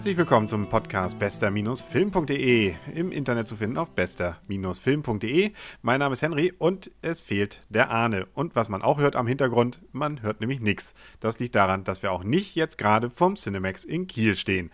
Herzlich willkommen zum Podcast bester-film.de. Im Internet zu finden auf bester-film.de. Mein Name ist Henry und es fehlt der Ahne. Und was man auch hört am Hintergrund, man hört nämlich nichts. Das liegt daran, dass wir auch nicht jetzt gerade vom Cinemax in Kiel stehen.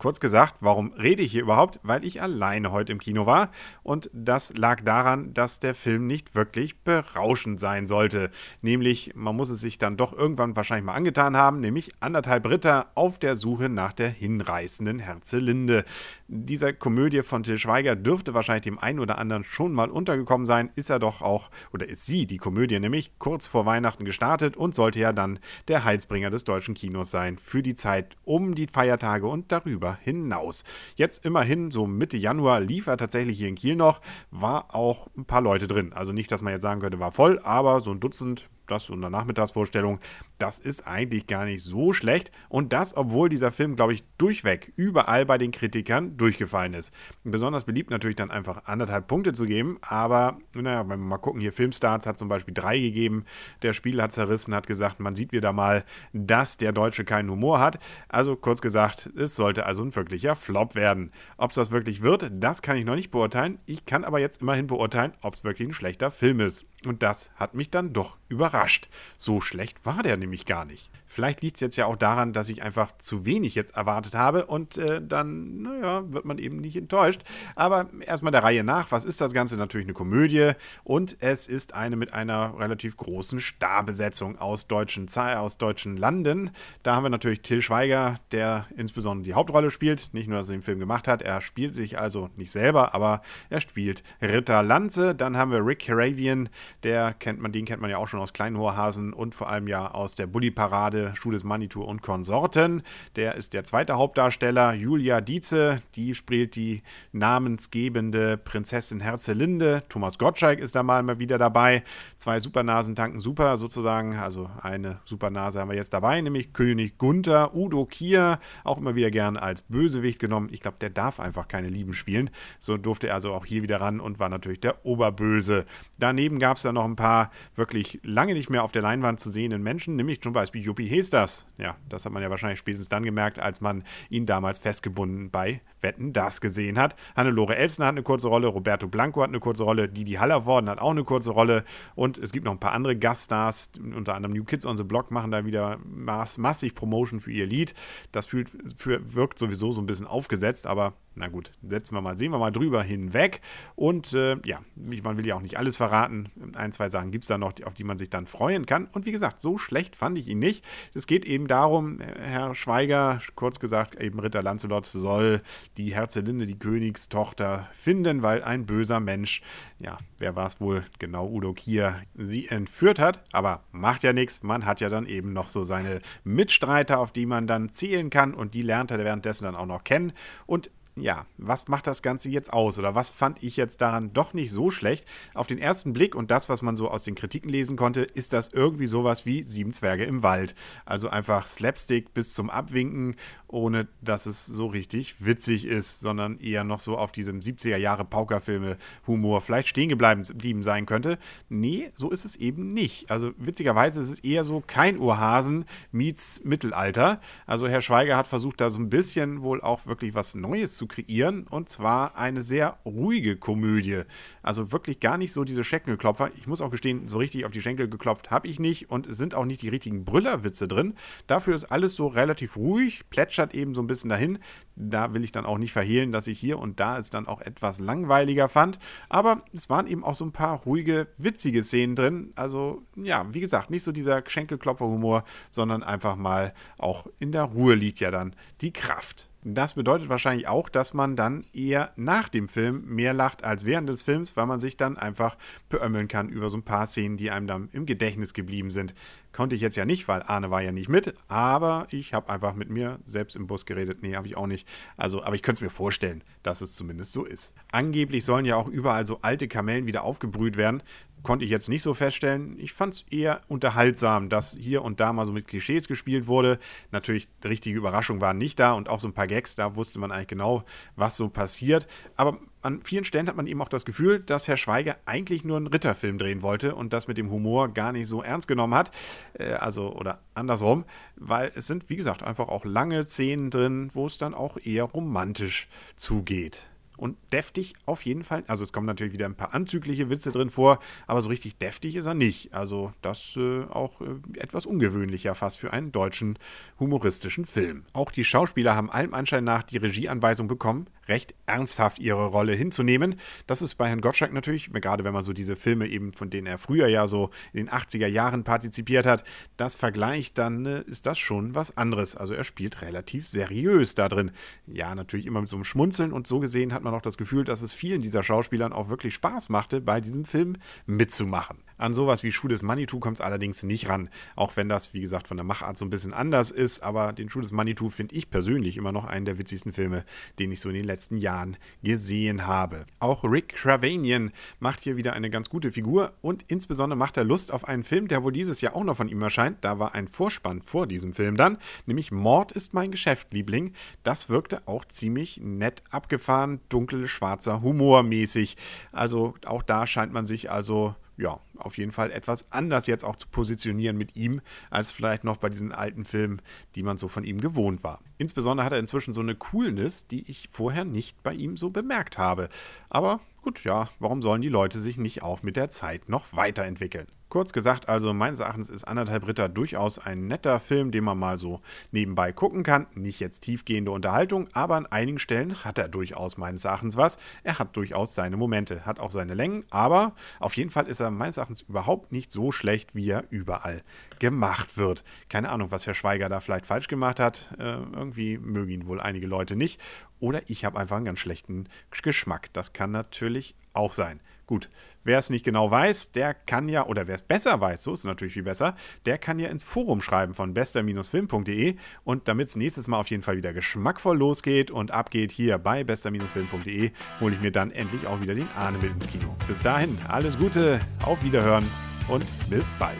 Kurz gesagt, warum rede ich hier überhaupt? Weil ich alleine heute im Kino war und das lag daran, dass der Film nicht wirklich berauschend sein sollte. Nämlich, man muss es sich dann doch irgendwann wahrscheinlich mal angetan haben, nämlich anderthalb Ritter auf der Suche nach der hinreißenden Herzelinde. Dieser Komödie von Till Schweiger dürfte wahrscheinlich dem einen oder anderen schon mal untergekommen sein, ist er doch auch, oder ist sie, die Komödie nämlich, kurz vor Weihnachten gestartet und sollte ja dann der Heilsbringer des deutschen Kinos sein für die Zeit um die Feiertage und darüber darüber hinaus. Jetzt immerhin, so Mitte Januar, lief er tatsächlich hier in Kiel noch, war auch ein paar Leute drin. Also nicht, dass man jetzt sagen könnte, war voll, aber so ein Dutzend das und eine Nachmittagsvorstellung, das ist eigentlich gar nicht so schlecht. Und das, obwohl dieser Film, glaube ich, durchweg überall bei den Kritikern durchgefallen ist. Besonders beliebt natürlich dann einfach anderthalb Punkte zu geben. Aber, naja, wenn wir mal gucken, hier Filmstarts hat zum Beispiel drei gegeben. Der Spiel hat zerrissen, hat gesagt, man sieht wieder mal, dass der Deutsche keinen Humor hat. Also kurz gesagt, es sollte also ein wirklicher Flop werden. Ob es das wirklich wird, das kann ich noch nicht beurteilen. Ich kann aber jetzt immerhin beurteilen, ob es wirklich ein schlechter Film ist. Und das hat mich dann doch überrascht. So schlecht war der nämlich gar nicht. Vielleicht liegt es jetzt ja auch daran, dass ich einfach zu wenig jetzt erwartet habe und äh, dann, naja, wird man eben nicht enttäuscht. Aber erstmal der Reihe nach. Was ist das Ganze? Natürlich eine Komödie und es ist eine mit einer relativ großen Starbesetzung aus deutschen, aus deutschen Landen. Da haben wir natürlich Till Schweiger, der insbesondere die Hauptrolle spielt. Nicht nur, dass er den Film gemacht hat, er spielt sich also nicht selber, aber er spielt Ritter Lanze. Dann haben wir Rick Haravian, der kennt man, den kennt man ja auch schon aus Kleinhohrhasen und vor allem ja aus der Bully-Parade Schule Studios Manitou und Konsorten. Der ist der zweite Hauptdarsteller. Julia Dietze, die spielt die namensgebende Prinzessin Herzelinde. Thomas Gottschalk ist da mal wieder dabei. Zwei Supernasen tanken super sozusagen. Also eine Supernase haben wir jetzt dabei, nämlich König Gunther, Udo Kier, auch immer wieder gern als Bösewicht genommen. Ich glaube, der darf einfach keine Lieben spielen. So durfte er also auch hier wieder ran und war natürlich der Oberböse. Daneben gab es dann noch ein paar wirklich lange nicht mehr auf der Leinwand zu sehenden Menschen, nämlich zum Beispiel Juppie hieß das? Ja, das hat man ja wahrscheinlich spätestens dann gemerkt, als man ihn damals festgebunden bei Wetten das gesehen hat. Hannelore Elsner hat eine kurze Rolle, Roberto Blanco hat eine kurze Rolle, Didi Hallervorden hat auch eine kurze Rolle und es gibt noch ein paar andere Gaststars, unter anderem New Kids on the Block machen da wieder mass massig Promotion für ihr Lied. Das fühlt, für, wirkt sowieso so ein bisschen aufgesetzt, aber na gut, setzen wir mal, sehen wir mal drüber hinweg. Und äh, ja, man will ja auch nicht alles verraten. Ein, zwei Sachen gibt es da noch, auf die man sich dann freuen kann. Und wie gesagt, so schlecht fand ich ihn nicht. Es geht eben darum, Herr Schweiger, kurz gesagt, eben Ritter Lancelot soll die Herzelinde, die Königstochter, finden, weil ein böser Mensch, ja, wer war es wohl, genau Udo Kier, sie entführt hat. Aber macht ja nichts, man hat ja dann eben noch so seine Mitstreiter, auf die man dann zählen kann und die lernt er währenddessen dann auch noch kennen. Und ja, was macht das Ganze jetzt aus? Oder was fand ich jetzt daran doch nicht so schlecht? Auf den ersten Blick und das, was man so aus den Kritiken lesen konnte, ist das irgendwie sowas wie Sieben Zwerge im Wald. Also einfach Slapstick bis zum Abwinken, ohne dass es so richtig witzig ist, sondern eher noch so auf diesem 70er Jahre Paukerfilme-Humor vielleicht stehen geblieben sein könnte. Nee, so ist es eben nicht. Also witzigerweise ist es eher so kein Urhasen meets Mittelalter. Also Herr Schweiger hat versucht, da so ein bisschen wohl auch wirklich was Neues zu kreieren und zwar eine sehr ruhige Komödie. Also wirklich gar nicht so diese Schenkelklopfer. Ich muss auch gestehen, so richtig auf die Schenkel geklopft habe ich nicht und es sind auch nicht die richtigen Brüllerwitze drin. Dafür ist alles so relativ ruhig, plätschert eben so ein bisschen dahin. Da will ich dann auch nicht verhehlen, dass ich hier und da es dann auch etwas langweiliger fand. Aber es waren eben auch so ein paar ruhige, witzige Szenen drin. Also ja, wie gesagt, nicht so dieser Schenkelklopfer-Humor, sondern einfach mal auch in der Ruhe liegt ja dann die Kraft. Das bedeutet wahrscheinlich auch, dass man dann eher nach dem Film mehr lacht als während des Films, weil man sich dann einfach beömmeln kann über so ein paar Szenen, die einem dann im Gedächtnis geblieben sind. Konnte ich jetzt ja nicht, weil Arne war ja nicht mit, aber ich habe einfach mit mir selbst im Bus geredet. Nee, habe ich auch nicht. Also, aber ich könnte es mir vorstellen, dass es zumindest so ist. Angeblich sollen ja auch überall so alte Kamellen wieder aufgebrüht werden konnte ich jetzt nicht so feststellen. Ich fand es eher unterhaltsam, dass hier und da mal so mit Klischees gespielt wurde. Natürlich, richtige Überraschung waren nicht da und auch so ein paar Gags, da wusste man eigentlich genau, was so passiert. Aber an vielen Stellen hat man eben auch das Gefühl, dass Herr Schweiger eigentlich nur einen Ritterfilm drehen wollte und das mit dem Humor gar nicht so ernst genommen hat. Äh, also, oder andersrum, weil es sind, wie gesagt, einfach auch lange Szenen drin, wo es dann auch eher romantisch zugeht und deftig auf jeden Fall. Also es kommen natürlich wieder ein paar anzügliche Witze drin vor, aber so richtig deftig ist er nicht. Also das äh, auch äh, etwas ungewöhnlicher fast für einen deutschen humoristischen Film. Auch die Schauspieler haben allem Anschein nach die Regieanweisung bekommen, recht ernsthaft ihre Rolle hinzunehmen. Das ist bei Herrn Gottschalk natürlich, gerade wenn man so diese Filme eben, von denen er früher ja so in den 80er Jahren partizipiert hat, das vergleicht, dann äh, ist das schon was anderes. Also er spielt relativ seriös da drin. Ja, natürlich immer mit so einem Schmunzeln und so gesehen hat man auch das Gefühl, dass es vielen dieser Schauspielern auch wirklich Spaß machte, bei diesem Film mitzumachen. An sowas wie Schuh des Manitou kommt es allerdings nicht ran, auch wenn das, wie gesagt, von der Machart so ein bisschen anders ist, aber den Schuh des Manitou finde ich persönlich immer noch einen der witzigsten Filme, den ich so in den letzten Jahren gesehen habe. Auch Rick Cravanian macht hier wieder eine ganz gute Figur und insbesondere macht er Lust auf einen Film, der wohl dieses Jahr auch noch von ihm erscheint. Da war ein Vorspann vor diesem Film dann, nämlich Mord ist mein Geschäft, Liebling. Das wirkte auch ziemlich nett abgefahren, dunkel, schwarzer Humor mäßig. Also auch da scheint man sich also ja, auf jeden Fall etwas anders jetzt auch zu positionieren mit ihm, als vielleicht noch bei diesen alten Filmen, die man so von ihm gewohnt war. Insbesondere hat er inzwischen so eine Coolness, die ich vorher nicht bei ihm so bemerkt habe. Aber gut, ja, warum sollen die Leute sich nicht auch mit der Zeit noch weiterentwickeln? Kurz gesagt, also meines Erachtens ist anderthalb Ritter durchaus ein netter Film, den man mal so nebenbei gucken kann. Nicht jetzt tiefgehende Unterhaltung, aber an einigen Stellen hat er durchaus meines Erachtens was. Er hat durchaus seine Momente, hat auch seine Längen, aber auf jeden Fall ist er meines Erachtens überhaupt nicht so schlecht, wie er überall gemacht wird. Keine Ahnung, was Herr Schweiger da vielleicht falsch gemacht hat. Äh, irgendwie mögen ihn wohl einige Leute nicht. Oder ich habe einfach einen ganz schlechten Geschmack. Das kann natürlich auch sein. Gut, wer es nicht genau weiß, der kann ja, oder wer es besser weiß, so ist es natürlich viel besser, der kann ja ins Forum schreiben von bester-film.de und damit es nächstes Mal auf jeden Fall wieder geschmackvoll losgeht und abgeht hier bei bester-film.de, hole ich mir dann endlich auch wieder den Arne mit ins Kino. Bis dahin, alles Gute, auf Wiederhören und bis bald.